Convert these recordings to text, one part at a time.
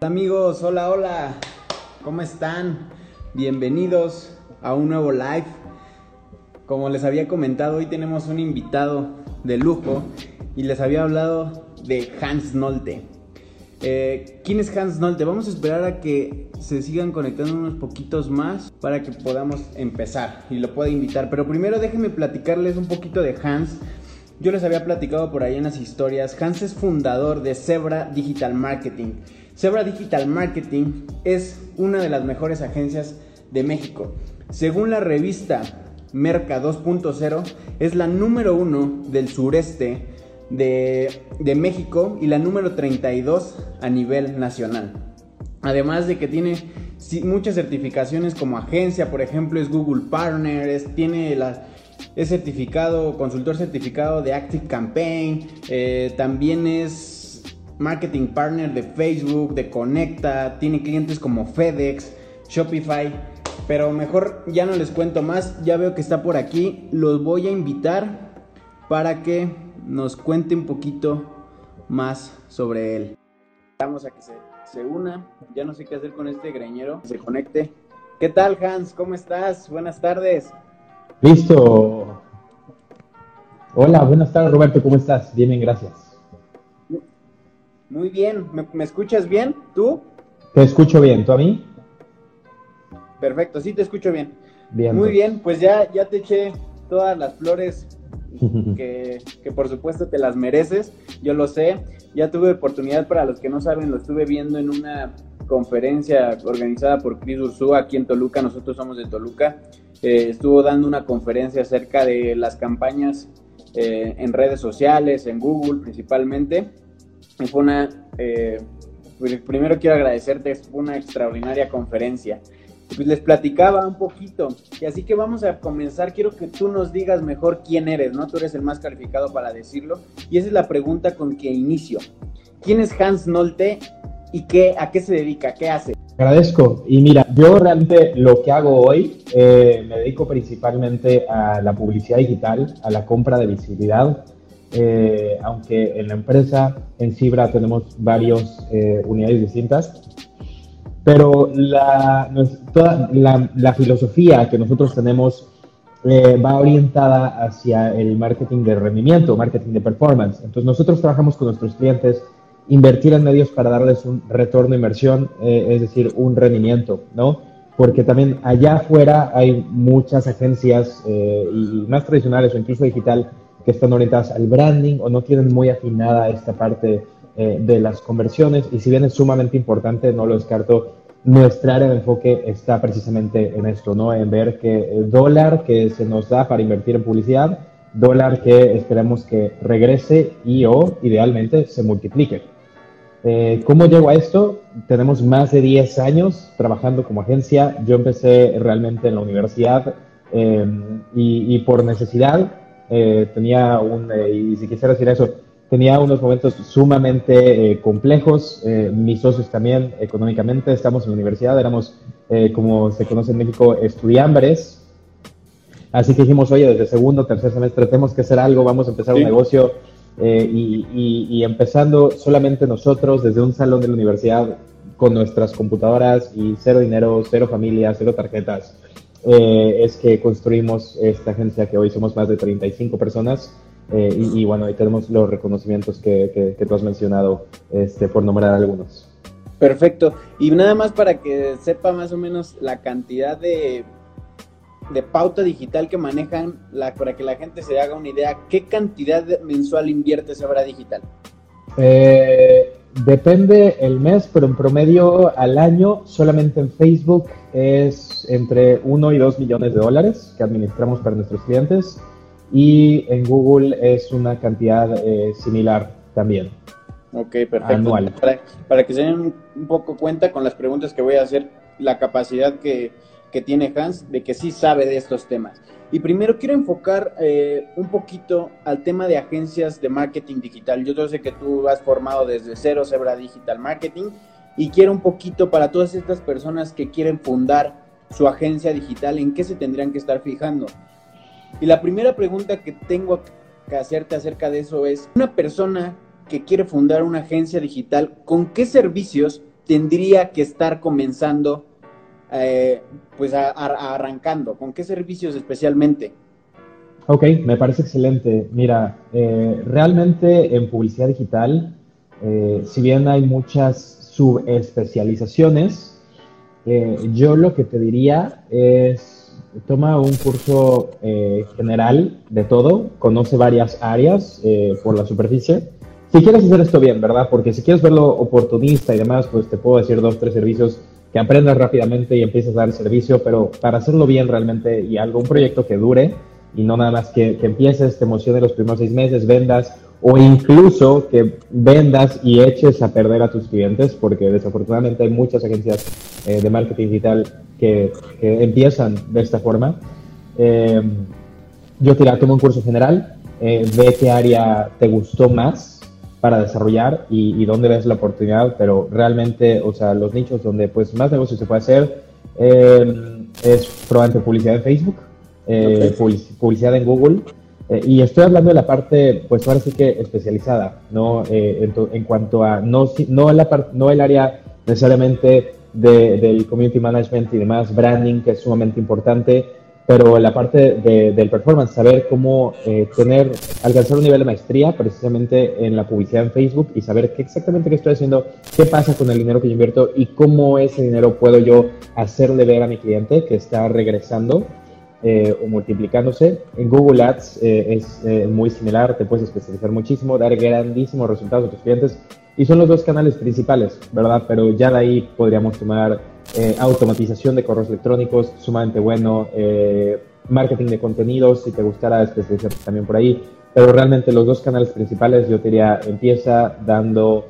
Amigos, hola, hola, ¿cómo están? Bienvenidos a un nuevo live. Como les había comentado, hoy tenemos un invitado de lujo y les había hablado de Hans Nolte. Eh, ¿Quién es Hans Nolte? Vamos a esperar a que se sigan conectando unos poquitos más para que podamos empezar y lo pueda invitar. Pero primero déjenme platicarles un poquito de Hans. Yo les había platicado por ahí en las historias. Hans es fundador de Zebra Digital Marketing. Zebra Digital Marketing es una de las mejores agencias de México. Según la revista Merca 2.0, es la número uno del sureste de, México y la número 32 a nivel nacional. Además de que tiene muchas certificaciones como agencia, por ejemplo, es Google Partner, tiene la, es certificado, consultor certificado de Active Campaign, eh, también es marketing partner de Facebook, de Conecta, tiene clientes como FedEx, Shopify, pero mejor ya no les cuento más, ya veo que está por aquí, los voy a invitar para que nos cuente un poquito más sobre él. Vamos a que se, una, ya no sé qué hacer con este greñero, se conecte. ¿Qué tal Hans? ¿Cómo estás? Buenas tardes. Listo. Hola, buenas tardes Roberto, ¿cómo estás? Bien, bien, gracias. Muy bien, ¿Me, escuchas bien? ¿Tú? Te escucho bien, ¿tú a mí? Perfecto, sí te escucho bien. Bien. Muy pues. bien, pues ya, ya te eché todas las flores que, por supuesto te las mereces, yo lo sé. Ya tuve oportunidad, para los que no saben, lo estuve viendo en una conferencia organizada por Cris Ursúa aquí en Toluca, nosotros somos de Toluca. Eh, estuvo dando una conferencia acerca de las campañas eh, en redes sociales, en Google principalmente. Fue eh, primero quiero agradecerte, fue una extraordinaria conferencia pues les platicaba un poquito. Y así que vamos a comenzar. Quiero que tú nos digas mejor quién eres, ¿no? Tú eres el más calificado para decirlo. Y esa es la pregunta con que inicio. ¿Quién es Hans Nolte y qué, a qué se dedica? ¿Qué hace? Agradezco. Y mira, yo realmente lo que hago hoy, eh, me dedico principalmente a la publicidad digital, a la compra de visibilidad. Eh, aunque en la empresa, en Cibra, tenemos varias eh, unidades distintas pero la, toda la, filosofía que nosotros tenemos eh, va orientada hacia el marketing de rendimiento, marketing de performance. Entonces nosotros trabajamos con nuestros clientes invertir en medios para darles un retorno de inversión, eh, es decir, un rendimiento, ¿no? Porque también allá afuera hay muchas agencias eh, y más tradicionales o incluso digital que están orientadas al branding o no tienen muy afinada esta parte de las conversiones y si bien es sumamente importante, no lo descarto, nuestra área de enfoque está precisamente en esto, ¿no? En ver que el dólar que se nos da para invertir en publicidad, dólar que esperamos que regrese y o idealmente se multiplique. Eh, ¿Cómo llego a esto? Tenemos más de 10 años trabajando como agencia. Yo empecé realmente en la universidad eh, y, por necesidad eh, tenía un, y si quisiera decir eso, tenía unos momentos sumamente eh, complejos. Eh, mis socios también, económicamente, estamos en la universidad, éramos, eh, como se conoce en México, estudiambres. Así que dijimos, oye, desde segundo, tercer semestre tenemos que hacer algo, vamos a empezar un negocio. Y, y, empezando solamente nosotros desde un salón de la universidad con nuestras computadoras y cero dinero, cero familia, cero tarjetas, es que construimos esta agencia que hoy somos más de 35 personas eh, y, bueno, ahí tenemos los reconocimientos que, que, tú has mencionado, este, por nombrar algunos. Perfecto. Y nada más para que sepa más o menos la cantidad de, de pauta digital que manejan, la, para que la gente se haga una idea, ¿qué cantidad mensual invierte Sebra Digital? Eh, depende el mes, pero en promedio al año solamente en Facebook es entre 1 y 2 millones de dólares que administramos para nuestros clientes y en Google es una cantidad eh, similar también. Ok, perfecto. Anual. Para, que se den un poco cuenta con las preguntas que voy a hacer, la capacidad que, que tiene Hans de que sí sabe de estos temas. Y primero quiero enfocar eh, un poquito al tema de agencias de marketing digital. Yo sé que tú has formado desde cero Zebra Digital Marketing y quiero un poquito para todas estas personas que quieren fundar su agencia digital, ¿en qué se tendrían que estar fijando? Y la primera pregunta que tengo que hacerte acerca de eso es, una persona que quiere fundar una agencia digital, ¿con qué servicios tendría que estar comenzando, eh, pues arrancando? ¿Con qué servicios especialmente? Ok, me parece excelente. Mira, eh, realmente en publicidad digital, eh, si bien hay muchas subespecializaciones, yo lo que te diría es, toma un curso general de todo, conoce varias áreas por la superficie. Si quieres hacer esto bien, ¿verdad? Porque si quieres verlo oportunista y demás, pues te puedo decir dos, tres servicios que aprendas rápidamente y empieces a dar servicio, pero para hacerlo bien realmente y algo, un proyecto que dure, y no nada más que, que empieces, te emociones los primeros seis meses, vendas o incluso que vendas y eches a perder a tus clientes, porque desafortunadamente hay muchas agencias eh, de marketing digital que, empiezan de esta forma. Eh, yo te tomo un curso general, eh, ve qué área te gustó más para desarrollar y, dónde ves la oportunidad, pero realmente, o sea, los nichos donde pues más negocio se puede hacer es probablemente publicidad en Facebook, eh, publicidad en Google. Eh, y estoy hablando de la parte, pues ahora sí que especializada, ¿no? Eh, en, cuanto a, no, no, la no el área necesariamente del community management y demás, branding, que es sumamente importante, pero la parte del performance, saber cómo tener, alcanzar un nivel de maestría precisamente en la publicidad en Facebook y saber qué exactamente qué estoy haciendo, qué pasa con el dinero que yo invierto y cómo ese dinero puedo yo hacerle ver a mi cliente que está regresando eh, o multiplicándose. En Google Ads eh, es eh, muy similar, te puedes especializar muchísimo, dar grandísimos resultados a tus clientes y son los dos canales principales, ¿verdad? Pero ya de ahí podríamos tomar automatización de correos electrónicos, sumamente bueno, marketing de contenidos, si te gustara especializarte también por ahí, pero realmente los dos canales principales yo te diría, empieza dando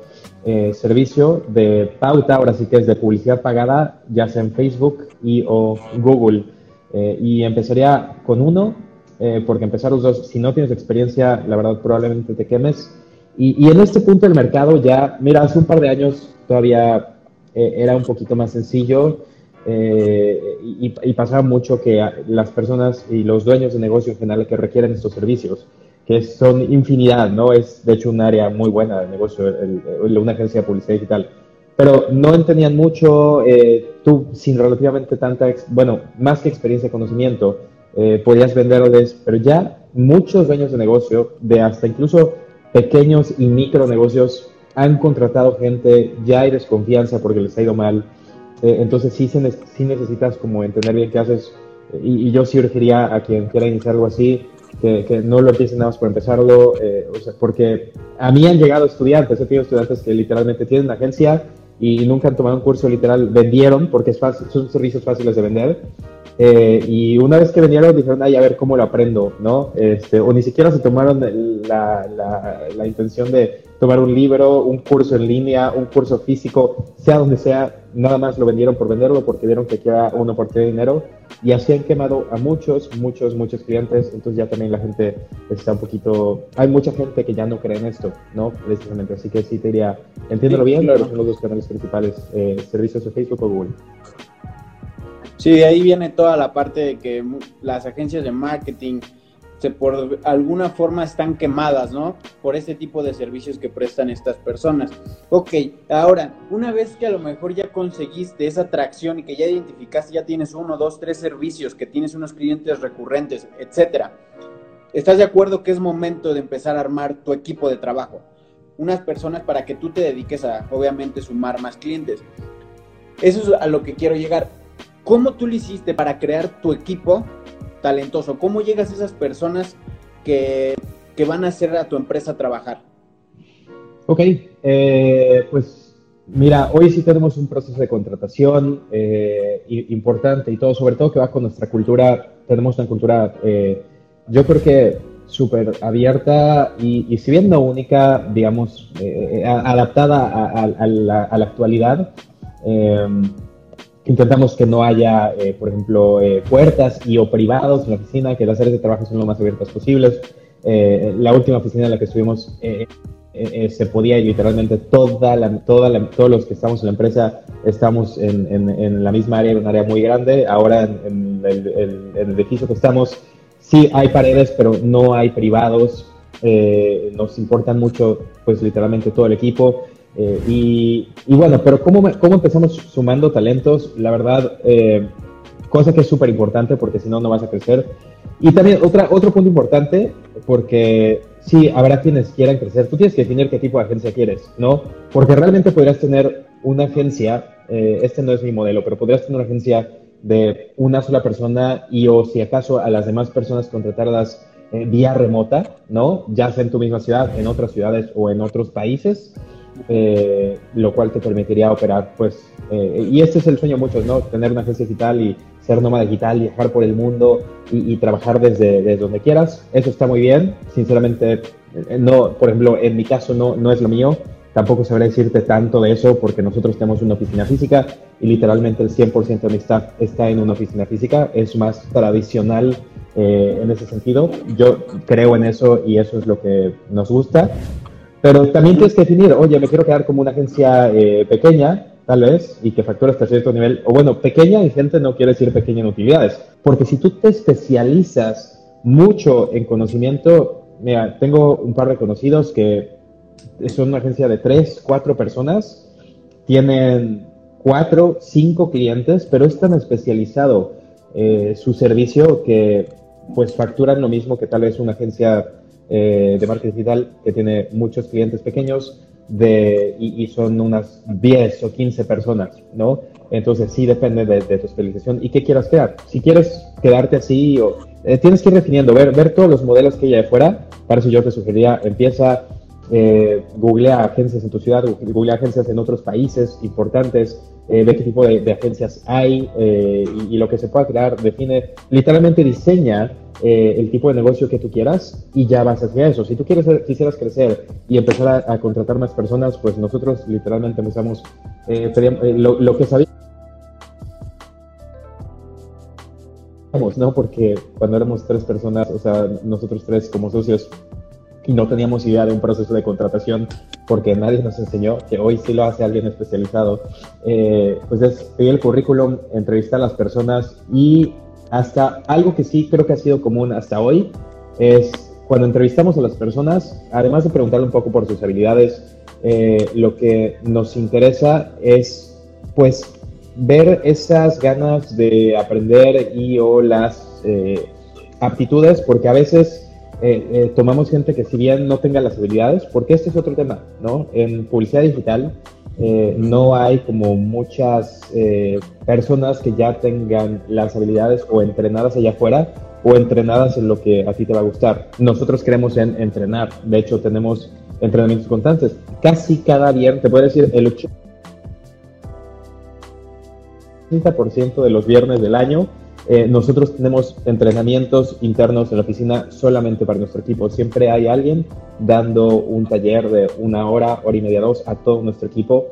servicio de pauta, ahora sí que es de publicidad pagada, ya sea en Facebook y o Google. Eh, y empezaría con uno, eh, porque empezar los dos, si no tienes experiencia, la verdad probablemente te quemes. Y, y en este punto del mercado ya, mira, hace un par de años todavía eh, era un poquito más sencillo y, y, pasaba mucho que las personas y los dueños de negocios en general que requieren estos servicios, que son infinidad, ¿no? Es de hecho un área muy buena de negocio, una agencia de publicidad digital pero no entendían mucho, eh, tú sin relativamente tanta, bueno, más que experiencia y conocimiento, eh, podías venderles, pero ya muchos dueños de negocio, de hasta incluso pequeños y micro negocios, han contratado gente, ya hay desconfianza porque les ha ido mal, eh, entonces sí, se, sí necesitas como entender bien qué haces, y, yo sí urgiría a quien quiera iniciar algo así, que, que, no lo empiecen nada más por empezarlo, o sea, porque a mí han llegado estudiantes, he tenido estudiantes que literalmente tienen una agencia, y nunca han tomado un curso literal, vendieron, porque es fácil, son servicios fáciles de vender. Eh, y una vez que vendieron, dijeron, ay, a ver cómo lo aprendo, ¿no? Este, o ni siquiera se tomaron la, la, la intención de tomar un libro, un curso en línea, un curso físico, sea donde sea, nada más lo vendieron por venderlo porque vieron que queda una oportunidad de dinero y así han quemado a muchos, muchos, muchos clientes, entonces ya también la gente está un poquito, hay mucha gente que ya no cree en esto, ¿no? Precisamente, así que sí te diría, entiéndelo bien, claro. son los dos canales principales, eh, servicios de Facebook o Google. Sí, ahí viene toda la parte de que las agencias de marketing, se por alguna forma están quemadas, ¿no? Por ese tipo de servicios que prestan estas personas. Ok, ahora, una vez que a lo mejor ya conseguiste esa atracción y que ya identificaste, ya tienes uno, dos, tres servicios, que tienes unos clientes recurrentes, etcétera, ¿estás de acuerdo que es momento de empezar a armar tu equipo de trabajo? Unas personas para que tú te dediques a, obviamente, sumar más clientes. Eso es a lo que quiero llegar. ¿Cómo tú lo hiciste para crear tu equipo talentoso? ¿Cómo llegas a esas personas que, van a hacer a tu empresa trabajar? Ok, eh, pues mira, hoy sí tenemos un proceso de contratación eh, importante y todo, sobre todo que va con nuestra cultura, tenemos una cultura, eh, yo creo que súper abierta y, si bien no única, digamos, adaptada a, la, a, la, actualidad intentamos que no haya, eh, por ejemplo, eh, puertas y o privados en la oficina, que las áreas de trabajo son lo más abiertas posibles. Eh, la última oficina en la que estuvimos se podía literalmente toda la, todos los que estamos en la empresa estamos en, en, la misma área, en un área muy grande. Ahora en, el, el, el, edificio que estamos sí hay paredes, pero no hay privados. nos importan mucho, pues literalmente todo el equipo. Eh, y, bueno, pero ¿cómo, ¿cómo, empezamos sumando talentos? La verdad, eh, cosa que es súper importante porque si no, no vas a crecer. Y también otra, otro punto importante, porque sí, habrá quienes quieran crecer. Tú tienes que definir qué tipo de agencia quieres, ¿no? Porque realmente podrías tener una agencia, eh, este no es mi modelo, pero podrías tener una agencia de una sola persona y o si acaso a las demás personas contratarlas eh, vía remota, ¿no? Ya sea en tu misma ciudad, en otras ciudades o en otros países, eh, lo cual te permitiría operar, pues, y este es el sueño de muchos, ¿no? Tener una agencia digital y ser nómada digital, viajar por el mundo y, trabajar desde, desde, donde quieras. Eso está muy bien. Sinceramente, no, por ejemplo, en mi caso no, no es lo mío. Tampoco sabré decirte tanto de eso porque nosotros tenemos una oficina física y literalmente el 100% de mi staff está en una oficina física. Es más tradicional eh, en ese sentido. Yo creo en eso y eso es lo que nos gusta. Pero también tienes que definir, oye, me quiero quedar como una agencia eh, pequeña, tal vez, y que factura hasta cierto nivel. O bueno, pequeña y gente no quiere decir pequeña en utilidades. Porque si tú te especializas mucho en conocimiento, mira, tengo un par de conocidos que son una agencia de tres, cuatro personas, tienen cuatro, cinco clientes, pero es tan especializado eh, su servicio que pues facturan lo mismo que tal vez una agencia eh, de marketing digital que tiene muchos clientes pequeños de, y, son unas 10 o 15 personas, ¿no? Entonces sí depende de, tu especialización y qué quieras crear. Si quieres quedarte así o eh, tienes que ir definiendo, ver, ver todos los modelos que hay de fuera. Para eso yo te sugeriría, empieza eh, googlea agencias en tu ciudad, googlea agencias en otros países importantes, eh, ve qué tipo de, agencias hay eh, y, lo que se pueda crear, define, literalmente diseña eh, el tipo de negocio que tú quieras y ya vas hacia eso. Si tú quieres, quisieras crecer y empezar a, contratar más personas, pues nosotros literalmente empezamos, lo, lo, que sabíamos. ¿no? Porque cuando éramos tres personas, o sea, nosotros tres como socios, y no teníamos idea de un proceso de contratación porque nadie nos enseñó, que hoy sí lo hace alguien especializado, eh, pues es pedir el currículum, entrevistar a las personas y hasta algo que sí creo que ha sido común hasta hoy es cuando entrevistamos a las personas, además de preguntarle un poco por sus habilidades, eh, lo que nos interesa es pues ver esas ganas de aprender y o las eh, aptitudes, porque a veces eh, eh, tomamos gente que si bien no tenga las habilidades, porque este es otro tema, ¿no? En publicidad digital eh, no hay como muchas personas que ya tengan las habilidades o entrenadas allá afuera o entrenadas en lo que a ti te va a gustar. Nosotros queremos en entrenar, de hecho tenemos entrenamientos constantes. Casi cada viernes, te puedo decir, el 80% de los viernes del año eh, nosotros tenemos entrenamientos internos en la oficina solamente para nuestro equipo. Siempre hay alguien dando un taller de una hora, hora y media, dos a todo nuestro equipo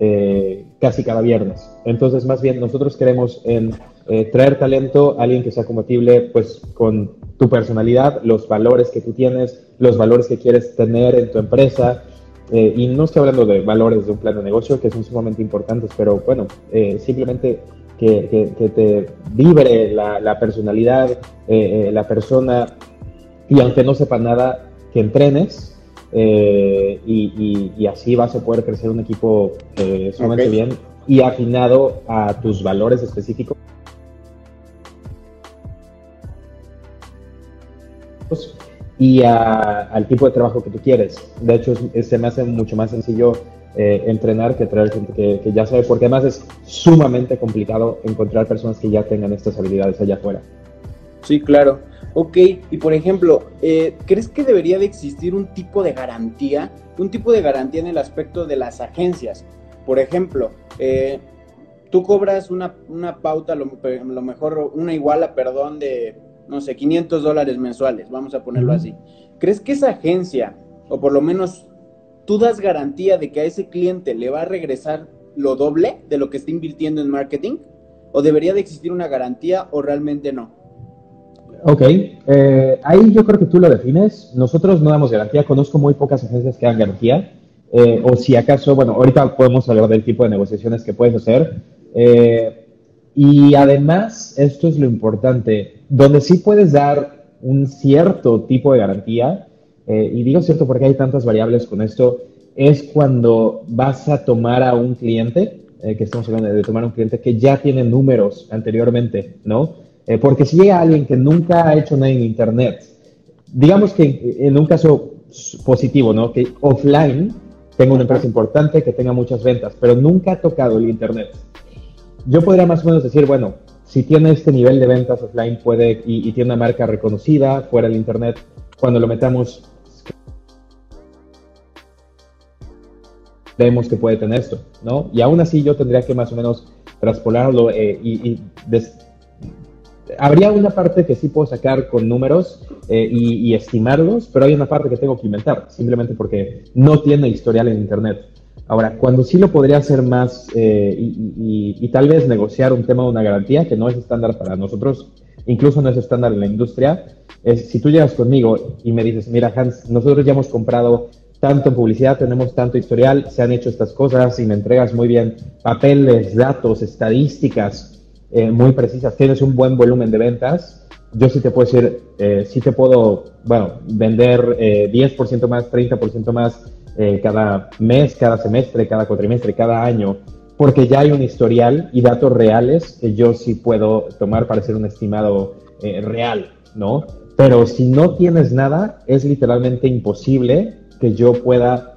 eh, casi cada viernes. Entonces, más bien, nosotros queremos en, eh, traer talento, alguien que sea compatible pues, con tu personalidad, los valores que tú tienes, los valores que quieres tener en tu empresa. y no estoy hablando de valores de un plan de negocio, que son sumamente importantes, pero bueno, simplemente que, te vibre la, personalidad, eh, eh, la persona, y aunque no sepa nada, que entrenes. Eh, y, así vas a poder crecer un equipo sumamente bien y afinado a tus valores específicos. Y al tipo de trabajo que tú quieres. De hecho, se me hace mucho más sencillo eh, entrenar que traer gente que, ya sabe, porque además es sumamente complicado encontrar personas que ya tengan estas habilidades allá afuera. Sí, claro. Ok, y por ejemplo, eh, ¿crees que debería de existir un tipo de garantía? Un tipo de garantía en el aspecto de las agencias. Por ejemplo, eh, tú cobras una, pauta, lo, lo, mejor, una iguala, perdón, de, no sé, 500 dólares mensuales, vamos a ponerlo así. ¿Crees que esa agencia, o por lo menos tú das garantía de que a ese cliente le va a regresar lo doble de lo que está invirtiendo en marketing? ¿O debería de existir una garantía o realmente no? Ok, eh, ahí yo creo que tú lo defines. Nosotros no damos garantía, conozco muy pocas agencias que dan garantía. Eh, o si acaso, bueno, ahorita podemos hablar del tipo de negociaciones que puedes hacer. Eh, y además, esto es lo importante, donde sí puedes dar un cierto tipo de garantía, eh, y digo cierto porque hay tantas variables con esto, es cuando vas a tomar a un cliente, eh, que estamos hablando de tomar a un cliente que ya tiene números anteriormente, ¿no? Eh, porque si llega alguien que nunca ha hecho nada en Internet, digamos que en un caso positivo, ¿no? Que offline tenga una empresa importante, que tenga muchas ventas, pero nunca ha tocado el Internet. Yo podría más o menos decir, bueno, si tiene este nivel de ventas offline puede y, tiene una marca reconocida fuera del Internet, cuando lo metamos, vemos que puede tener esto, ¿no? Y aún así yo tendría que más o menos traspolarlo eh, y, habría una parte que sí puedo sacar con números eh, y, estimarlos, pero hay una parte que tengo que inventar, simplemente porque no tiene historial en Internet. Ahora, cuando sí lo podría hacer más eh, y, tal vez negociar un tema de una garantía que no es estándar para nosotros, incluso no es estándar en la industria, es si tú llegas conmigo y me dices, mira Hans, nosotros ya hemos comprado tanto en publicidad, tenemos tanto historial, se han hecho estas cosas y me entregas muy bien papeles, datos, estadísticas, eh, muy precisas, tienes un buen volumen de ventas, yo sí te puedo decir, eh, sí te puedo, bueno, vender eh, 10% más, 30% más eh, cada mes, cada semestre, cada cuatrimestre, cada año, porque ya hay un historial y datos reales que yo sí puedo tomar para hacer un estimado real, ¿no? Pero si no tienes nada, es literalmente imposible que yo pueda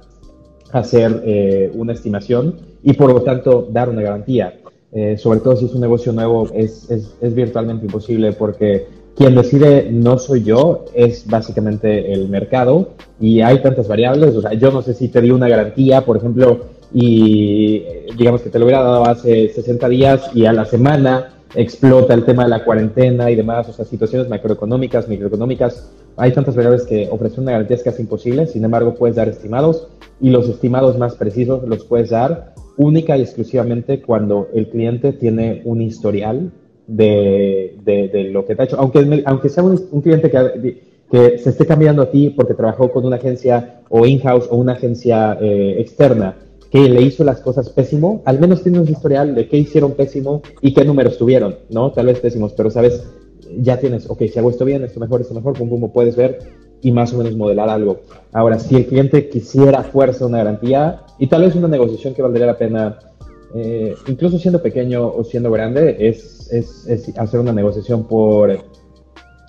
hacer una estimación y por lo tanto dar una garantía. Eh, sobre todo si es un negocio nuevo, es, es, es, virtualmente imposible porque quien decide no soy yo, es básicamente el mercado y hay tantas variables. O sea, yo no sé si te di una garantía, por ejemplo, y eh, digamos que te lo hubiera dado hace 60 días y a la semana explota el tema de la cuarentena y demás, o sea, situaciones macroeconómicas, microeconómicas. Hay tantas variables que ofrecer una garantía es casi imposible, sin embargo, puedes dar estimados y los estimados más precisos los puedes dar única y exclusivamente cuando el cliente tiene un historial de, de, lo que te ha hecho. Aunque, aunque sea un, cliente que, que, se esté cambiando a ti porque trabajó con una agencia o in-house o una agencia eh, externa que le hizo las cosas pésimo, al menos tiene un historial de qué hicieron pésimo y qué números tuvieron, ¿no? Tal vez pésimos, pero sabes, ya tienes, ok, si hago esto bien, esto mejor, esto mejor, pum, puedes ver y más o menos modelar algo. Ahora, si el cliente quisiera fuerza una garantía y tal vez una negociación que valdría la pena, eh, incluso siendo pequeño o siendo grande, es, es, es hacer una negociación por,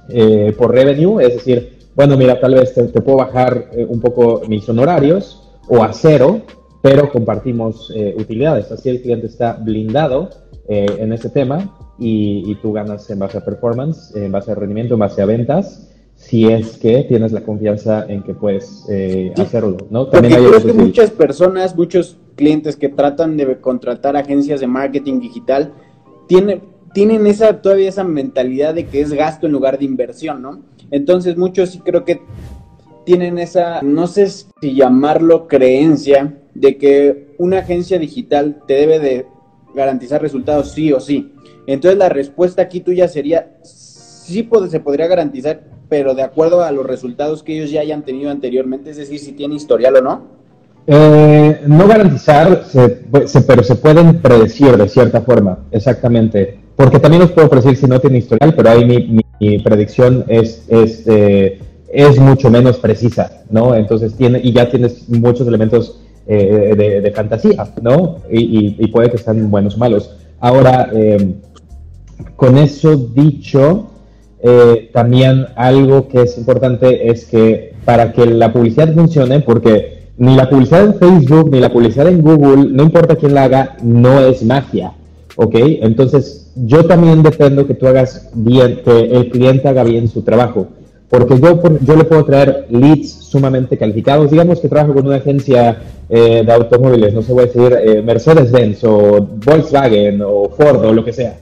eh, por revenue, es decir, bueno, mira, tal vez te, puedo bajar eh, un poco mis honorarios o a cero, pero compartimos utilidades. Así el cliente está blindado en ese tema y, y, tú ganas en base a performance, en base a rendimiento, en base a ventas si es que tienes la confianza en que puedes eh, hacerlo, ¿no? También hay creo que muchas personas, muchos clientes que tratan de contratar agencias de marketing digital tienen, tienen esa todavía esa mentalidad de que es gasto en lugar de inversión, ¿no? Entonces muchos sí creo que tienen esa, no sé si llamarlo creencia, de que una agencia digital te debe de garantizar resultados sí o sí. Entonces la respuesta aquí tuya sería, sí se podría garantizar pero de acuerdo a los resultados que ellos ya hayan tenido anteriormente, es decir, si tiene historial o no? Eh, no garantizar, pero se pueden predecir de cierta forma, exactamente. Porque también los puedo predecir si no tiene historial, pero ahí mi, predicción es, eh, es, mucho menos precisa, ¿no? Entonces tiene, y ya tienes muchos elementos eh, de, fantasía, ¿no? Y, puede que sean buenos o malos. Ahora, con eso dicho, también algo que es importante es que para que la publicidad funcione, porque ni la publicidad en Facebook ni la publicidad en Google, no importa quién la haga, no es magia, ¿ok? Entonces, yo también dependo que tú hagas bien, que el cliente haga bien su trabajo, porque yo, yo le puedo traer leads sumamente calificados, digamos que trabajo con una agencia eh, de automóviles, no sé, voy a decir eh, Mercedes-Benz o Volkswagen o Ford o lo que sea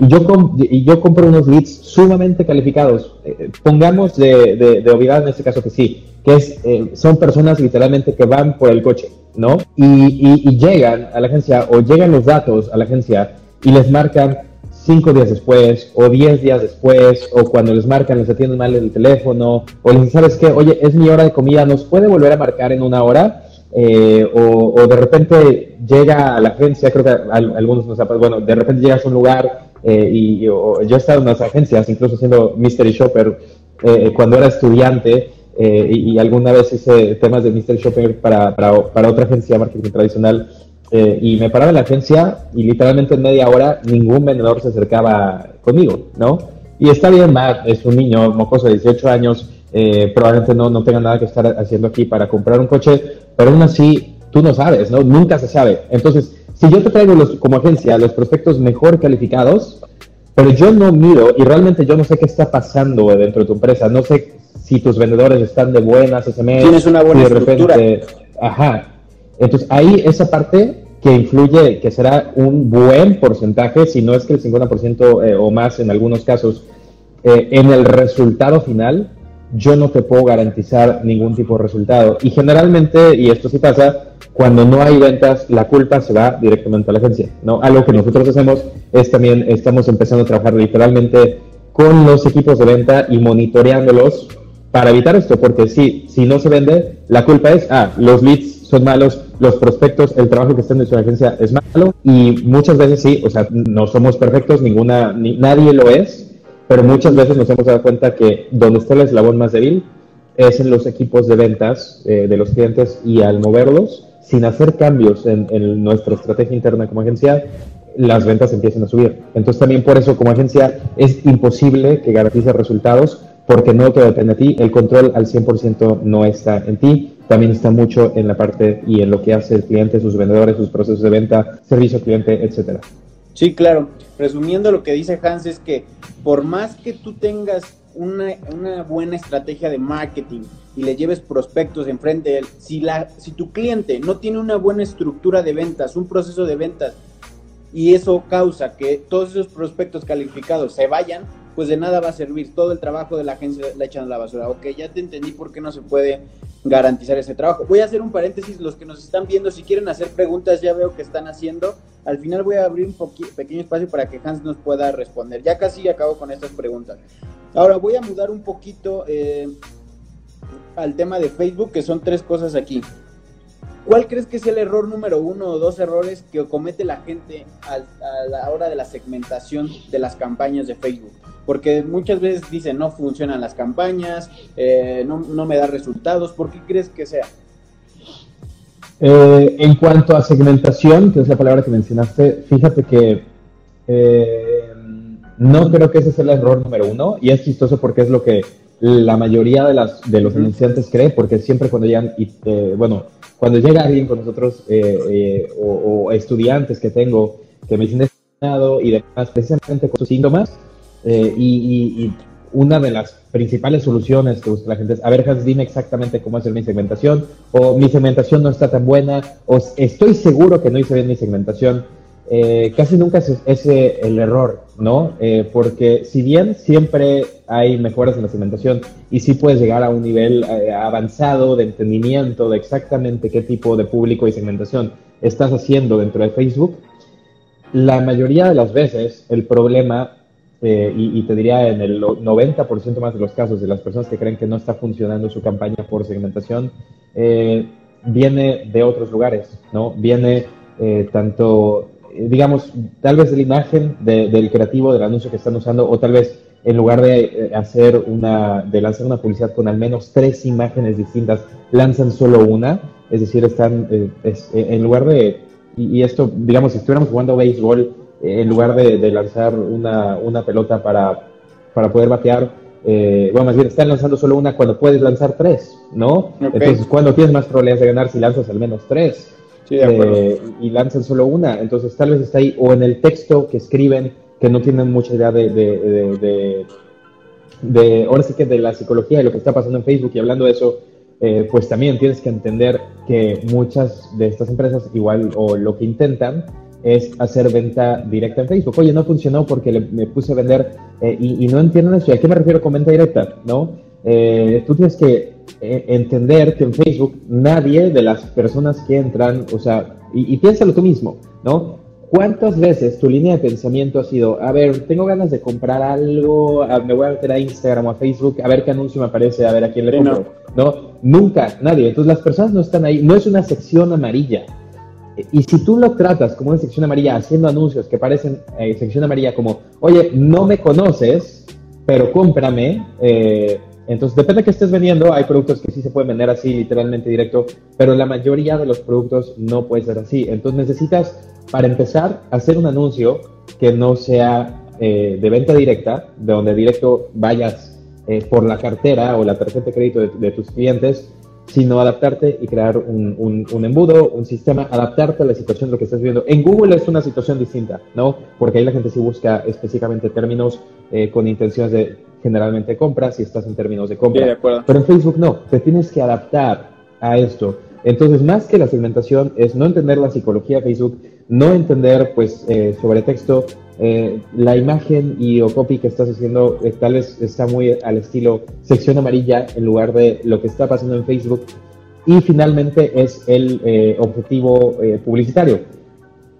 y yo, y yo compro unos leads sumamente calificados. Eh, pongamos de, de, de, obviedad en este caso que sí, que es, eh, son personas literalmente que van por el coche, ¿no? Y, y, y, llegan a la agencia o llegan los datos a la agencia y les marcan cinco días después o diez días después o cuando les marcan les atienden mal el teléfono o les dicen, ¿sabes qué? Oye, es mi hora de comida, ¿nos puede volver a marcar en una hora? Eh, o, o, de repente llega a la agencia, creo que algunos nos bueno, de repente llegas a un lugar eh, y yo, he estado en unas agencias, incluso siendo mystery shopper, eh, cuando era estudiante, eh, y, alguna vez hice temas de Mystery Shopper para, para, para otra agencia de marketing tradicional eh, y me paraba en la agencia y literalmente en media hora ningún vendedor se acercaba conmigo, ¿no? Y está bien, Matt, es un niño mocoso de 18 años, eh, probablemente no, no tenga nada que estar haciendo aquí para comprar un coche, pero aún así tú no sabes, ¿no? Nunca se sabe. Entonces, si yo te traigo los, como agencia los prospectos mejor calificados, pero yo no miro y realmente yo no sé qué está pasando dentro de tu empresa, no sé si tus vendedores están de buenas ese mes. Tienes una buena de repente, Ajá. Entonces ahí esa parte que influye, que será un buen porcentaje, si no es que el 50% eh, o más en algunos casos, eh, en el resultado final, yo no te puedo garantizar ningún tipo de resultado. Y generalmente, y esto sí pasa, cuando no hay ventas, la culpa se va directamente a la agencia. ¿no? Algo que nosotros hacemos es también, estamos empezando a trabajar literalmente con los equipos de venta y monitoreándolos para evitar esto, porque si, si no se vende, la culpa es, ah, los leads son malos, los prospectos, el trabajo que está en su agencia es malo y muchas veces sí, o sea, no somos perfectos, ninguna, ni, nadie lo es, pero muchas veces nos hemos dado cuenta que donde está el eslabón más débil es en los equipos de ventas eh, de los clientes y al moverlos, sin hacer cambios en, nuestra estrategia interna como agencia, las ventas empiezan a subir. Entonces también por eso como agencia es imposible que garantice resultados porque no todo depende de ti, el control al 100% no está en ti, también está mucho en la parte y en lo que hace el cliente, sus vendedores, sus procesos de venta, servicio cliente, etcétera. Sí, claro. Resumiendo lo que dice Hans es que por más que tú tengas una, buena estrategia de marketing y le lleves prospectos enfrente de él, si, la, si tu cliente no tiene una buena estructura de ventas, un proceso de ventas, y eso causa que todos esos prospectos calificados se vayan, pues de nada va a servir. Todo el trabajo de la agencia la echan a la basura. Ok, ya te entendí por qué no se puede garantizar ese trabajo. Voy a hacer un paréntesis, los que nos están viendo, si quieren hacer preguntas, ya veo que están haciendo. Al final voy a abrir un pequeño espacio para que Hans nos pueda responder. Ya casi acabo con estas preguntas. Ahora voy a mudar un poquito eh, al tema de Facebook, que son tres cosas aquí. ¿Cuál crees que es el error número uno o dos errores que comete la gente a la hora de la segmentación de las campañas de Facebook? Porque muchas veces dicen no funcionan las campañas, eh, no, no, me da resultados. ¿Por qué crees que sea? Eh, en cuanto a segmentación, que es la palabra que mencionaste, fíjate que eh, no creo que ese sea el error número uno y es chistoso porque es lo que la mayoría de, las, de los anunciantes cree, porque siempre cuando llegan, y, bueno, cuando llega alguien con nosotros o, estudiantes que tengo que me dicen y demás, precisamente con sus síntomas, eh, y, una de las principales soluciones que busca la gente es, a ver, Hans, dime exactamente cómo hacer mi segmentación, o mi segmentación no está tan buena, o estoy seguro que no hice bien mi segmentación. Eh, casi nunca es ese el error, ¿no? Eh, porque si bien siempre hay mejoras en la segmentación y sí puedes llegar a un nivel avanzado de entendimiento de exactamente qué tipo de público y segmentación estás haciendo dentro de Facebook, la mayoría de las veces el problema eh, y, te diría en el 90% más de los casos de las personas que creen que no está funcionando su campaña por segmentación, eh, viene de otros lugares, ¿no? Viene eh, tanto, digamos, tal vez de la imagen del creativo del anuncio que están usando o tal vez en lugar de hacer una, de lanzar una publicidad con al menos tres imágenes distintas, lanzan solo una, es decir, están, en lugar de, y, y esto, digamos, si estuviéramos jugando béisbol, en lugar de, lanzar una, pelota para, para, poder batear, eh, bueno, más bien están lanzando solo una cuando puedes lanzar tres, ¿no? Entonces, cuando tienes más probabilidades de ganar si lanzas al menos tres eh, y lanzan solo una, entonces tal vez está ahí, o en el texto que escriben, que no tienen mucha idea de, de, de, ahora sí que de la psicología de lo que está pasando en Facebook y hablando de eso, eh, pues también tienes que entender que muchas de estas empresas igual o lo que intentan es hacer venta directa en Facebook. Oye, no funcionó porque me puse a vender eh, y, no entienden eso. ¿Y a qué me refiero con venta directa? ¿No? Eh, tú tienes que eh, entender que en Facebook nadie de las personas que entran, o sea, y, piénsalo tú mismo, ¿no? ¿Cuántas veces tu línea de pensamiento ha sido, a ver, tengo ganas de comprar algo, me voy a meter a Instagram o a Facebook, a ver qué anuncio me aparece, a ver a quién le compro? no, nunca, nadie. Entonces las personas no están ahí, no es una sección amarilla y si tú lo tratas como una sección amarilla, haciendo anuncios que parecen eh, sección amarilla como, oye, no me conoces, pero cómprame, eh, Entonces, depende de qué estés vendiendo, hay productos que sí se pueden vender así, literalmente directo, pero la mayoría de los productos no puede ser así. Entonces, necesitas, para empezar, hacer un anuncio que no sea eh, de venta directa, de donde directo vayas eh, por la cartera o la tarjeta de crédito de, tus clientes, sino adaptarte y crear un, un, embudo, un sistema, adaptarte a la situación de lo que estás viendo. En Google es una situación distinta, ¿no? Porque ahí la gente sí busca específicamente términos eh, con intenciones de generalmente compras si estás en términos de compra. Pero en Facebook no, te tienes que adaptar a esto. Entonces, más que la segmentación es no entender la psicología de Facebook, no entender pues eh, sobre texto, eh, la imagen y o copy que estás haciendo eh, tal vez está muy al estilo sección amarilla en lugar de lo que está pasando en Facebook. Y finalmente es el objetivo publicitario.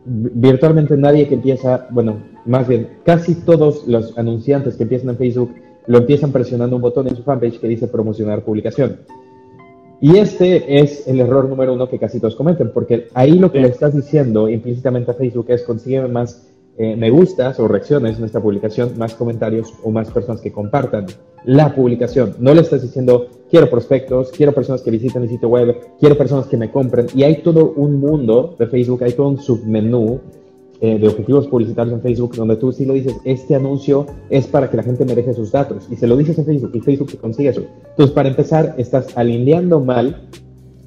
Virtualmente nadie que empieza, bueno, más bien casi todos los anunciantes que empiezan en Facebook lo empiezan presionando un botón en su fanpage que dice promocionar publicación. Y este es el error número uno que casi todos cometen, porque ahí lo que le estás diciendo implícitamente a Facebook es consigue más eh, me gustas o reacciones en esta publicación, más comentarios o más personas que compartan la publicación. No le estás diciendo quiero prospectos, quiero personas que visiten el sitio web, quiero personas que me compren. Y hay todo un mundo de Facebook, hay todo un submenú eh, de objetivos publicitarios en Facebook, donde tú sí lo dices, este anuncio es para que la gente me sus datos, y se lo dices en Facebook, y Facebook te consigue eso. Entonces, para empezar, estás alineando mal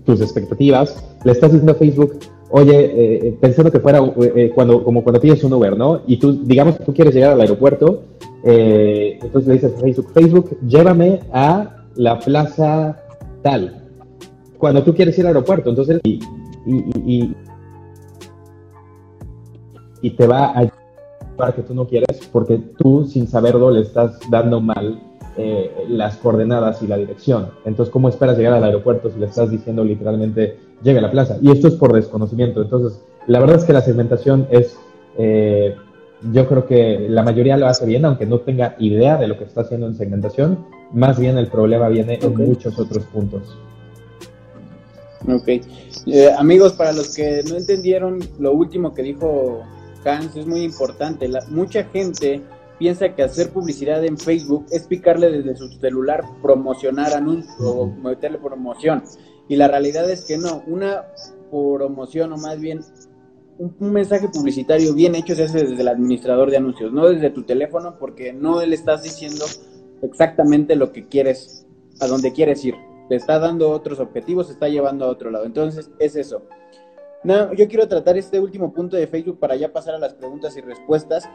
tus expectativas, le estás diciendo a Facebook, oye, eh, eh, pensando que fuera cuando, como cuando tienes un Uber, ¿no? Y tú, digamos que tú quieres llegar al aeropuerto, entonces le dices a Facebook, Facebook, llévame a la plaza tal. Cuando tú quieres ir al aeropuerto, entonces, y, y y te va a para que tú no quieres porque tú sin saberlo le estás dando mal eh, las coordenadas y la dirección. Entonces, ¿cómo esperas llegar al aeropuerto si le estás diciendo literalmente llegue a la plaza? Y esto es por desconocimiento. Entonces, la verdad es que la segmentación es, eh, yo creo que la mayoría lo hace bien, aunque no tenga idea de lo que está haciendo en segmentación. Más bien el problema viene en muchos otros puntos. Ok. Eh, amigos, para los que no entendieron lo último que dijo Hans, es muy importante. La, mucha gente piensa que hacer publicidad en Facebook es picarle desde su celular, promocionar anuncios o meterle promoción. Y la realidad es que no, una promoción o más bien un, mensaje publicitario bien hecho se hace desde el administrador de anuncios, no desde tu teléfono porque no le estás diciendo exactamente lo que quieres, a dónde quieres ir. Te está dando otros objetivos, se está llevando a otro lado. Entonces es eso. No, yo quiero tratar este último punto de Facebook para ya pasar a las preguntas y respuestas.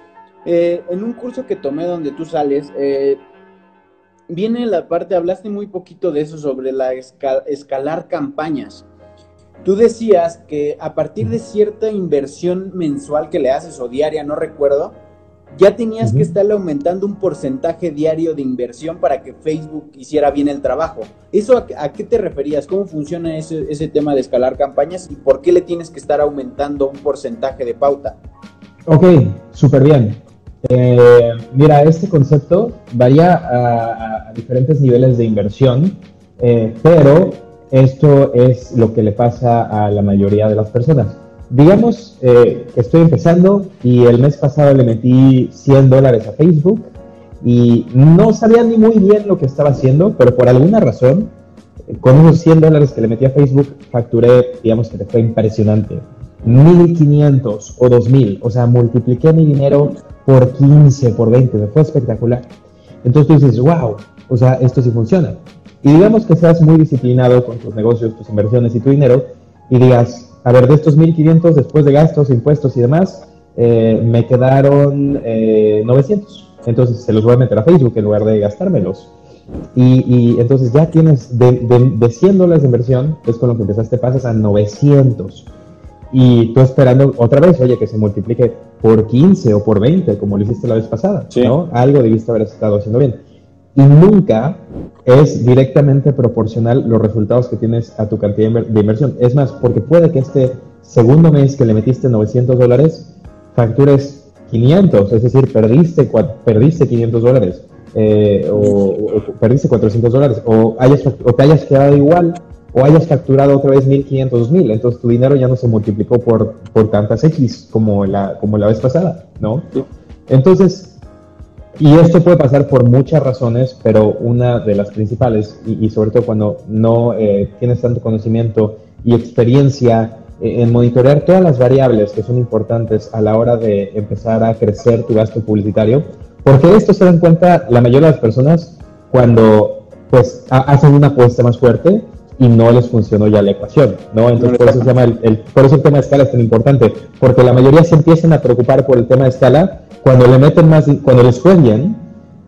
Eh, en un curso que tomé donde tú sales, eh, viene la parte, hablaste muy poquito de eso, sobre la escalar campañas. Tú decías que a partir de cierta inversión mensual que le haces o diaria, no recuerdo, ya tenías que estarle aumentando un porcentaje diario de inversión para que Facebook hiciera bien el trabajo. ¿Eso a, qué te referías? ¿Cómo funciona ese, ese, tema de escalar campañas y por qué le tienes que estar aumentando un porcentaje de pauta? Ok, súper bien. Eh, mira, este concepto varía a, diferentes niveles de inversión, eh, pero esto es lo que le pasa a la mayoría de las personas digamos eh, que estoy empezando y el mes pasado le metí 100 dólares a Facebook y no sabía ni muy bien lo que estaba haciendo, pero por alguna razón, con esos 100 dólares que le metí a Facebook, facturé, digamos que fue impresionante, 1500 o 2000, o sea, multipliqué mi dinero por 15, por 20, me fue espectacular. Entonces tú dices, wow, o sea, esto sí funciona. Y digamos que seas muy disciplinado con tus negocios, tus inversiones y tu dinero y digas, a ver, de estos 1.500 después de gastos, impuestos y demás, eh, me quedaron 900. Eh, entonces se los voy a meter a Facebook en lugar de gastármelos. Y, entonces ya tienes de, de, 100 dólares de inversión, es con lo que empezaste, pasas a 900. Y tú esperando otra vez, oye, que se multiplique por 15 o por 20, como lo hiciste la vez pasada, ¿no? Algo debiste haber estado haciendo bien y nunca es directamente proporcional los resultados que tienes a tu cantidad de inversión. Es más, porque puede que este segundo mes que le metiste 900 dólares, factures 500, es decir, perdiste, perdiste 500 dólares. Eh, o, perdiste 400 dólares, o, hayas, o te hayas quedado igual, o hayas facturado otra vez 1500, 2000, entonces tu dinero ya no se multiplicó por, por tantas X como la, como la vez pasada, ¿no? Entonces, Y esto puede pasar por muchas razones, pero una de las principales, y, sobre todo cuando no eh, tienes tanto conocimiento y experiencia eh, en monitorear todas las variables que son importantes a la hora de empezar a crecer tu gasto publicitario, porque esto se dan cuenta la mayoría de las personas cuando pues hacen una apuesta más fuerte y no les funcionó ya la ecuación, ¿no? Entonces por eso, se llama el, por eso el tema de escala es tan importante, porque la mayoría se empiezan a preocupar por el tema de escala cuando le meten más, cuando les bien,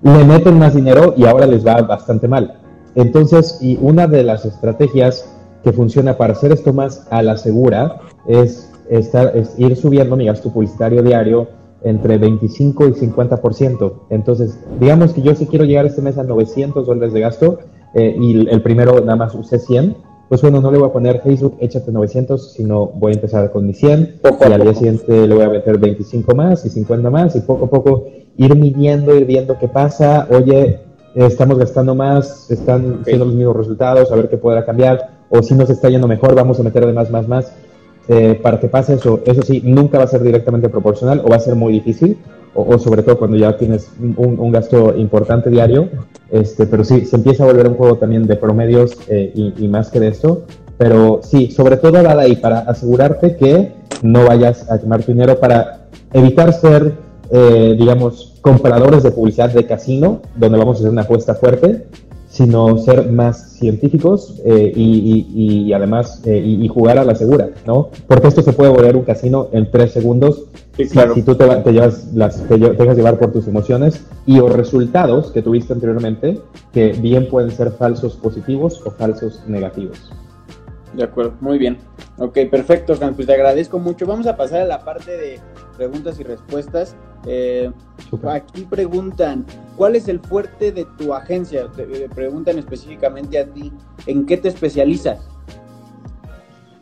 le meten más dinero y ahora les va bastante mal. Entonces, y una de las estrategias que funciona para hacer esto más a la segura es, estar, es ir subiendo mi gasto publicitario diario entre 25 y 50%. Entonces, digamos que yo si quiero llegar este mes a 900 dólares de gasto eh, y el primero nada más usé 100, pues bueno, no le voy a poner Facebook, échate 900, sino voy a empezar con mi 100 y al día siguiente le voy a meter 25 más y 50 más y poco a poco ir midiendo, ir viendo qué pasa. Oye, estamos gastando más, están siendo los mismos resultados, a ver qué podrá cambiar. O si nos está yendo mejor, vamos a meter de más, más, más. Eh, para que pase eso, eso sí, nunca va a ser directamente proporcional o va a ser muy difícil, o, sobre todo cuando ya tienes un, gasto importante diario, este, pero sí, se empieza a volver un juego también de promedios eh, y, más que de esto, pero sí, sobre todo dada ahí para asegurarte que no vayas a quemar tu dinero para evitar ser, eh, digamos, compradores de publicidad de casino, donde vamos a hacer una apuesta fuerte, sino ser más científicos eh, y, además eh, y, jugar a la segura, ¿no? Porque esto se puede volver un casino en tres segundos si, tú te, llevas las, te, dejas llevar por tus emociones y o resultados que tuviste anteriormente que bien pueden ser falsos positivos o falsos negativos. De acuerdo, muy bien. Ok, perfecto, Pues te agradezco mucho. Vamos a pasar a la parte de preguntas y respuestas. Eh, aquí preguntan, ¿cuál es el fuerte de tu agencia? Te, eh, preguntan específicamente a ti, ¿en qué te especializas?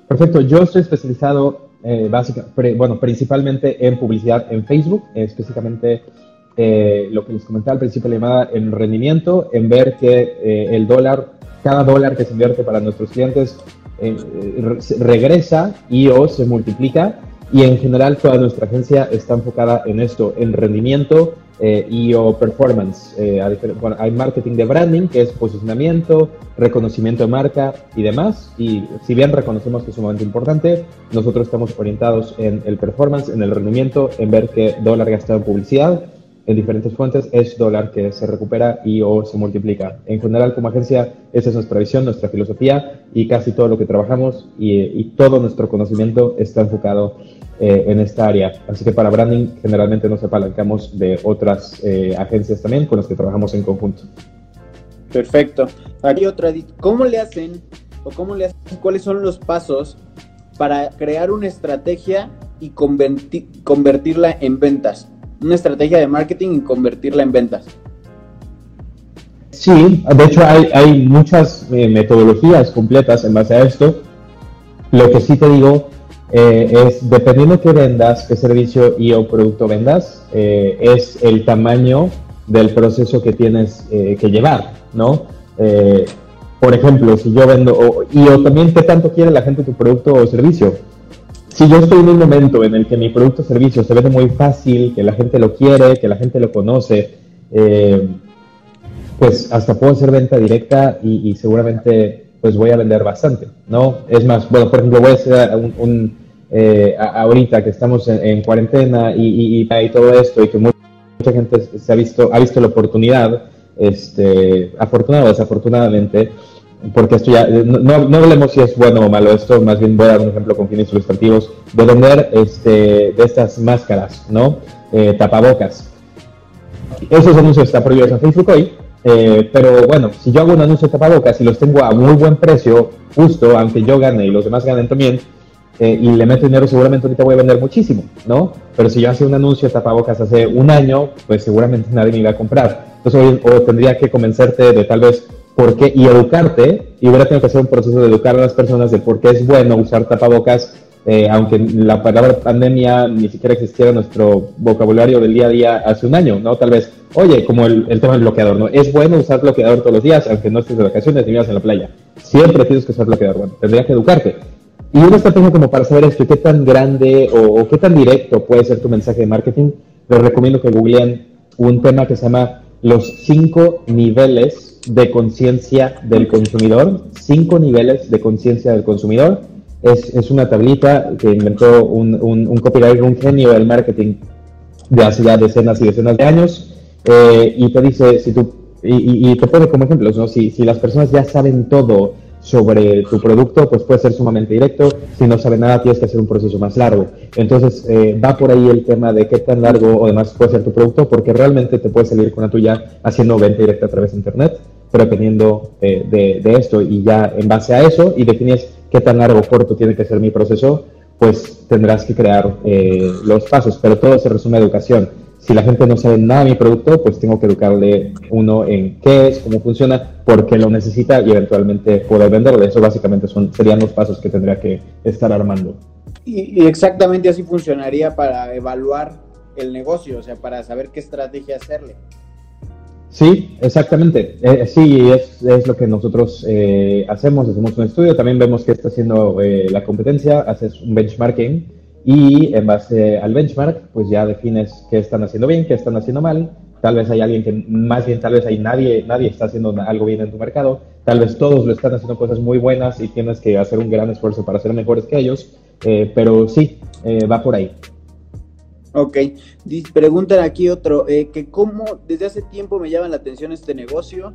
Perfecto, yo estoy especializado eh, bueno, principalmente en publicidad en Facebook, específicamente eh, lo que les comenté al principio la llamada en rendimiento, en ver que el dólar, cada dólar que se invierte para nuestros clientes regresa y o se multiplica y en general toda nuestra agencia está enfocada en esto, en rendimiento eh, y o performance. Eh, hay marketing de branding, que es posicionamiento, reconocimiento de marca y demás. Y si bien reconocemos que es sumamente importante, nosotros estamos orientados en el performance, en el rendimiento, en ver qué dólar gastado en publicidad en diferentes fuentes es dólar que se recupera y o se multiplica. En general, como agencia, esa es nuestra visión, nuestra filosofía y casi todo lo que trabajamos y, todo nuestro conocimiento está enfocado eh, en esta área. Así que para branding generalmente nos apalancamos de otras eh, agencias también con las que trabajamos en conjunto. Perfecto. Aquí otra, ¿cómo le hacen o cómo le cuáles son los pasos para crear una estrategia y convertirla en ventas? Una estrategia de marketing y convertirla en ventas. Sí, de hecho hay, hay muchas eh, metodologías completas en base a esto. Lo que sí te digo eh, es, dependiendo qué vendas, qué servicio y o producto vendas, eh, es el tamaño del proceso que tienes que llevar, ¿no? por ejemplo, si yo vendo, y o también qué tanto quiere la gente tu producto o servicio si yo estoy en un momento en el que mi producto o servicio se vende muy fácil, que la gente lo quiere, que la gente lo conoce, eh, pues hasta puedo hacer venta directa y, seguramente pues voy a vender bastante, ¿no? Es más, bueno, por ejemplo, voy a hacer un, eh, ahorita que estamos en, cuarentena y, y, todo esto y que mucha gente se ha visto, ha visto la oportunidad, este, afortunado o desafortunadamente, porque esto ya, no, no, hablemos si es bueno o malo esto, más bien voy a dar un ejemplo con fines ilustrativos, de vender este, de estas máscaras, ¿no? Eh, tapabocas. Esos anuncios están prohibidos en Facebook hoy, eh, pero bueno, si yo hago un anuncio de tapabocas y los tengo a muy buen precio, justo, aunque yo gane y los demás ganen también, eh, y le meto dinero, seguramente ahorita voy a vender muchísimo, ¿no? Pero si yo hacía un anuncio de tapabocas hace un año, pues seguramente nadie me iba a comprar. Entonces, o tendría que convencerte de tal vez por qué, y educarte, y hubiera tenido que hacer un proceso de educar a las personas de por qué es bueno usar tapabocas, eh, aunque la palabra pandemia ni siquiera existiera en nuestro vocabulario del día a día hace un año, ¿no? Tal vez, oye, como el, tema del bloqueador, ¿no? Es bueno usar bloqueador todos los días, aunque no estés de vacaciones ni vivas en la playa. Siempre tienes que usar bloqueador, bueno, tendría que educarte. Y una estrategia como para saber esto, qué tan grande o, qué tan directo puede ser tu mensaje de marketing, les recomiendo que googleen un tema que se llama los cinco niveles de conciencia del consumidor. Cinco niveles de conciencia del consumidor. Es, es, una tablita que inventó un, un, un un genio del marketing de hace ya decenas y decenas de años. Eh, y te dice, si tú, y, te pone como ejemplos. Si, si las personas ya saben todo sobre tu producto, pues puede ser sumamente directo. Si no sabe nada, tienes que hacer un proceso más largo. Entonces, eh, va por ahí el tema de qué tan largo o demás puede ser tu producto, porque realmente te puedes salir con la tuya haciendo venta directa a través de Internet, pero dependiendo eh, de, de, esto y ya en base a eso y defines qué tan largo o corto tiene que ser mi proceso, pues tendrás que crear eh, los pasos, pero todo se resume a educación si la gente no sabe nada de mi producto, pues tengo que educarle uno en qué es, cómo funciona, por qué lo necesita y eventualmente poder venderlo. Eso básicamente son, serían los pasos que tendría que estar armando. Y, y, exactamente así funcionaría para evaluar el negocio, o sea, para saber qué estrategia hacerle. Sí, exactamente. Eh, sí, es, es, lo que nosotros eh, hacemos. Hacemos un estudio, también vemos qué está haciendo eh, la competencia, haces un benchmarking y en base al benchmark, pues ya defines qué están haciendo bien, qué están haciendo mal. Tal vez hay alguien que, más bien, tal vez hay nadie, nadie está haciendo algo bien en tu mercado. Tal vez todos lo están haciendo cosas muy buenas y tienes que hacer un gran esfuerzo para ser mejores que ellos. Eh, pero sí, eh, va por ahí. Ok, preguntan aquí otro, eh, que cómo desde hace tiempo me llama la atención este negocio,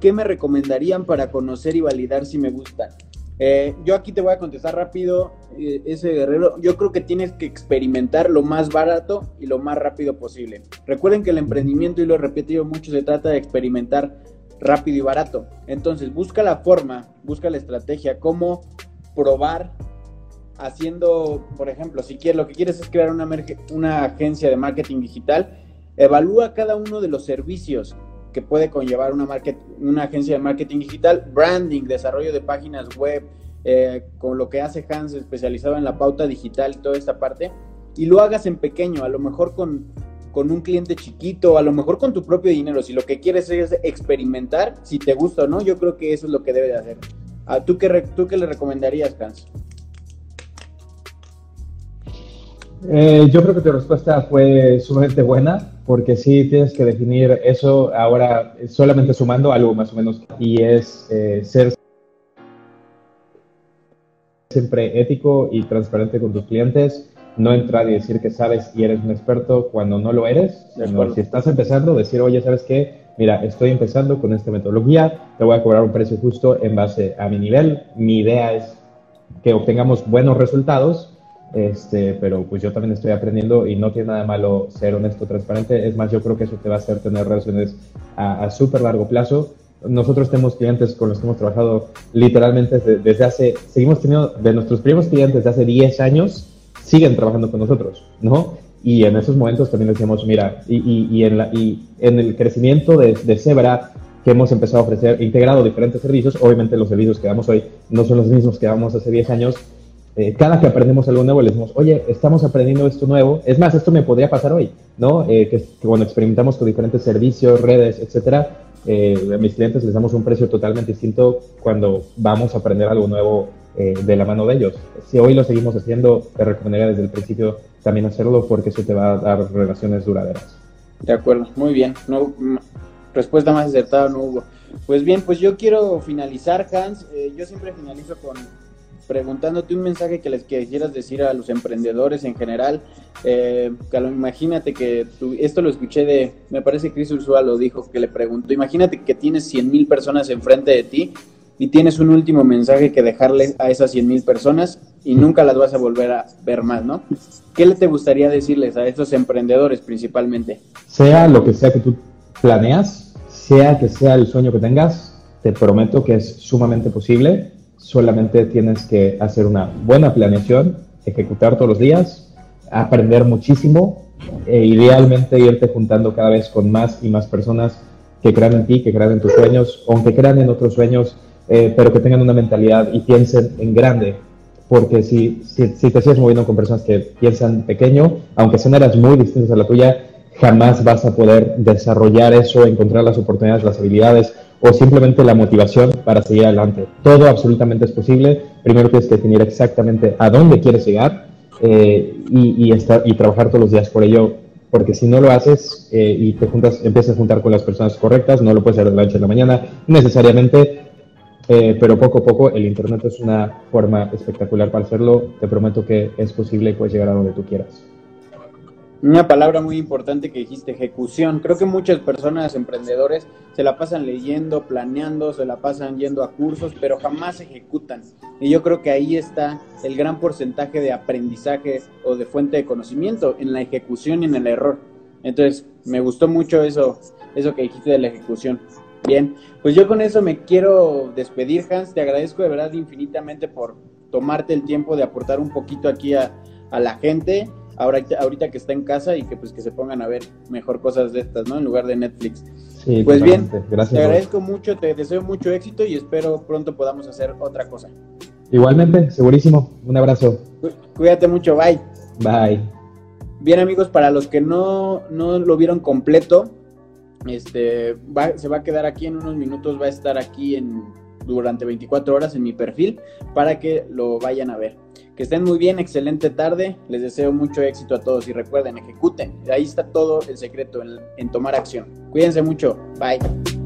¿qué me recomendarían para conocer y validar si me gusta? Eh, yo aquí te voy a contestar rápido, eh, ese guerrero. Yo creo que tienes que experimentar lo más barato y lo más rápido posible. Recuerden que el emprendimiento, y lo he repetido mucho, se trata de experimentar rápido y barato. Entonces, busca la forma, busca la estrategia, cómo probar haciendo, por ejemplo, si quieres, lo que quieres es crear una, una agencia de marketing digital, evalúa cada uno de los servicios que puede conllevar una, market, una agencia de marketing digital, branding, desarrollo de páginas web, eh, con lo que hace Hans especializado en la pauta digital y toda esta parte, y lo hagas en pequeño, a lo mejor con, con un cliente chiquito, a lo mejor con tu propio dinero, si lo que quieres es experimentar, si te gusta o no, yo creo que eso es lo que debe de hacer. Ah, ¿Tú qué, ¿Tú qué le recomendarías, Hans? Eh, yo creo que tu respuesta fue sumamente buena, porque sí tienes que definir eso ahora solamente sumando algo más o menos, y es eh, ser siempre ético y transparente con tus clientes, no entrar y decir que sabes y eres un experto cuando no lo eres, sino si estás empezando, decir, oye, ¿sabes qué? Mira, estoy empezando con esta metodología, te voy a cobrar un precio justo en base a mi nivel, mi idea es que obtengamos buenos resultados, este, pero pues yo también estoy aprendiendo y no tiene nada malo ser honesto, transparente. Es más, yo creo que eso te va a hacer tener relaciones a, a súper largo plazo. Nosotros tenemos clientes con los que hemos trabajado literalmente desde, desde, hace, seguimos teniendo, de nuestros primeros clientes de hace 10 años, siguen trabajando con nosotros, ¿no? Y en esos momentos también decíamos, mira, y, y, y, en, la, y en el crecimiento de, de Zebra, que hemos empezado a ofrecer, integrado diferentes servicios, obviamente los servicios que damos hoy no son los mismos que damos hace 10 años, eh, cada que aprendemos algo nuevo, le decimos, oye, estamos aprendiendo esto nuevo. Es más, esto me podría pasar hoy, ¿no? Eh, que, cuando experimentamos con diferentes servicios, redes, etcétera, eh, a mis clientes les damos un precio totalmente distinto cuando vamos a aprender algo nuevo eh, de la mano de ellos. Si hoy lo seguimos haciendo, te recomendaría desde el principio también hacerlo porque eso te va a dar relaciones duraderas. De acuerdo, muy bien. No, respuesta más acertada no hubo. Pues bien, pues yo quiero finalizar, Hans. Eh, yo siempre finalizo con preguntándote un mensaje que les quisieras decir a los emprendedores en general. Eh, imagínate que esto lo escuché de, me parece que Chris Ursula lo dijo, que le preguntó, imagínate que tienes 100 mil personas enfrente de ti y tienes un último mensaje que dejarle a esas 100 mil personas y nunca las vas a volver a ver más, ¿no? ¿Qué te gustaría decirles a estos emprendedores principalmente? Sea lo que sea que tú planeas, sea que sea el sueño que tengas, te prometo que es sumamente posible solamente tienes que hacer una buena planeación, ejecutar todos los días, aprender muchísimo e idealmente irte juntando cada vez con más y más personas que crean en ti, que crean en tus sueños, aunque crean en otros sueños, eh, pero que tengan una mentalidad y piensen en grande. Porque si, si, si te sigues moviendo con personas que piensan pequeño, aunque sean áreas muy distintas a la tuya, jamás vas a poder desarrollar eso, encontrar las oportunidades, las habilidades o simplemente la motivación para seguir adelante. Todo absolutamente es posible. Primero tienes que definir exactamente a dónde quieres llegar eh, y, trabajar todos los días por ello. porque si no lo haces eh, y te empiezas a juntar con las personas correctas, no lo puedes hacer de la noche a la mañana necesariamente, eh, pero poco a poco el Internet es una forma espectacular para hacerlo. Te prometo que es posible puedes llegar a donde tú quieras. Una palabra muy importante que dijiste, ejecución. Creo que muchas personas, emprendedores, se la pasan leyendo, planeando, se la pasan yendo a cursos, pero jamás ejecutan. Y yo creo que ahí está el gran porcentaje de aprendizaje o de fuente de conocimiento, en la ejecución y en el error. Entonces, me gustó mucho eso, eso que dijiste de la ejecución. Bien, pues yo con eso me quiero despedir, Hans. Te agradezco de verdad infinitamente por tomarte el tiempo de aportar un poquito aquí a, a la gente ahorita, ahorita que está en casa y que pues que se pongan a ver mejor cosas de estas, ¿no? En lugar de Netflix. Sí, pues bien, Gracias, te agradezco mucho, te deseo mucho éxito y espero pronto podamos hacer otra cosa. Igualmente, segurísimo. Un abrazo. Cuídate mucho, bye. Bye. Bien amigos, para los que no, no lo vieron completo, este se va a quedar aquí en unos minutos, va a estar aquí en durante 24 horas en mi perfil para que lo vayan a ver. Que estén muy bien, excelente tarde. Les deseo mucho éxito a todos y recuerden, ejecuten. Ahí está todo el secreto en, en tomar acción. Cuídense mucho. Bye.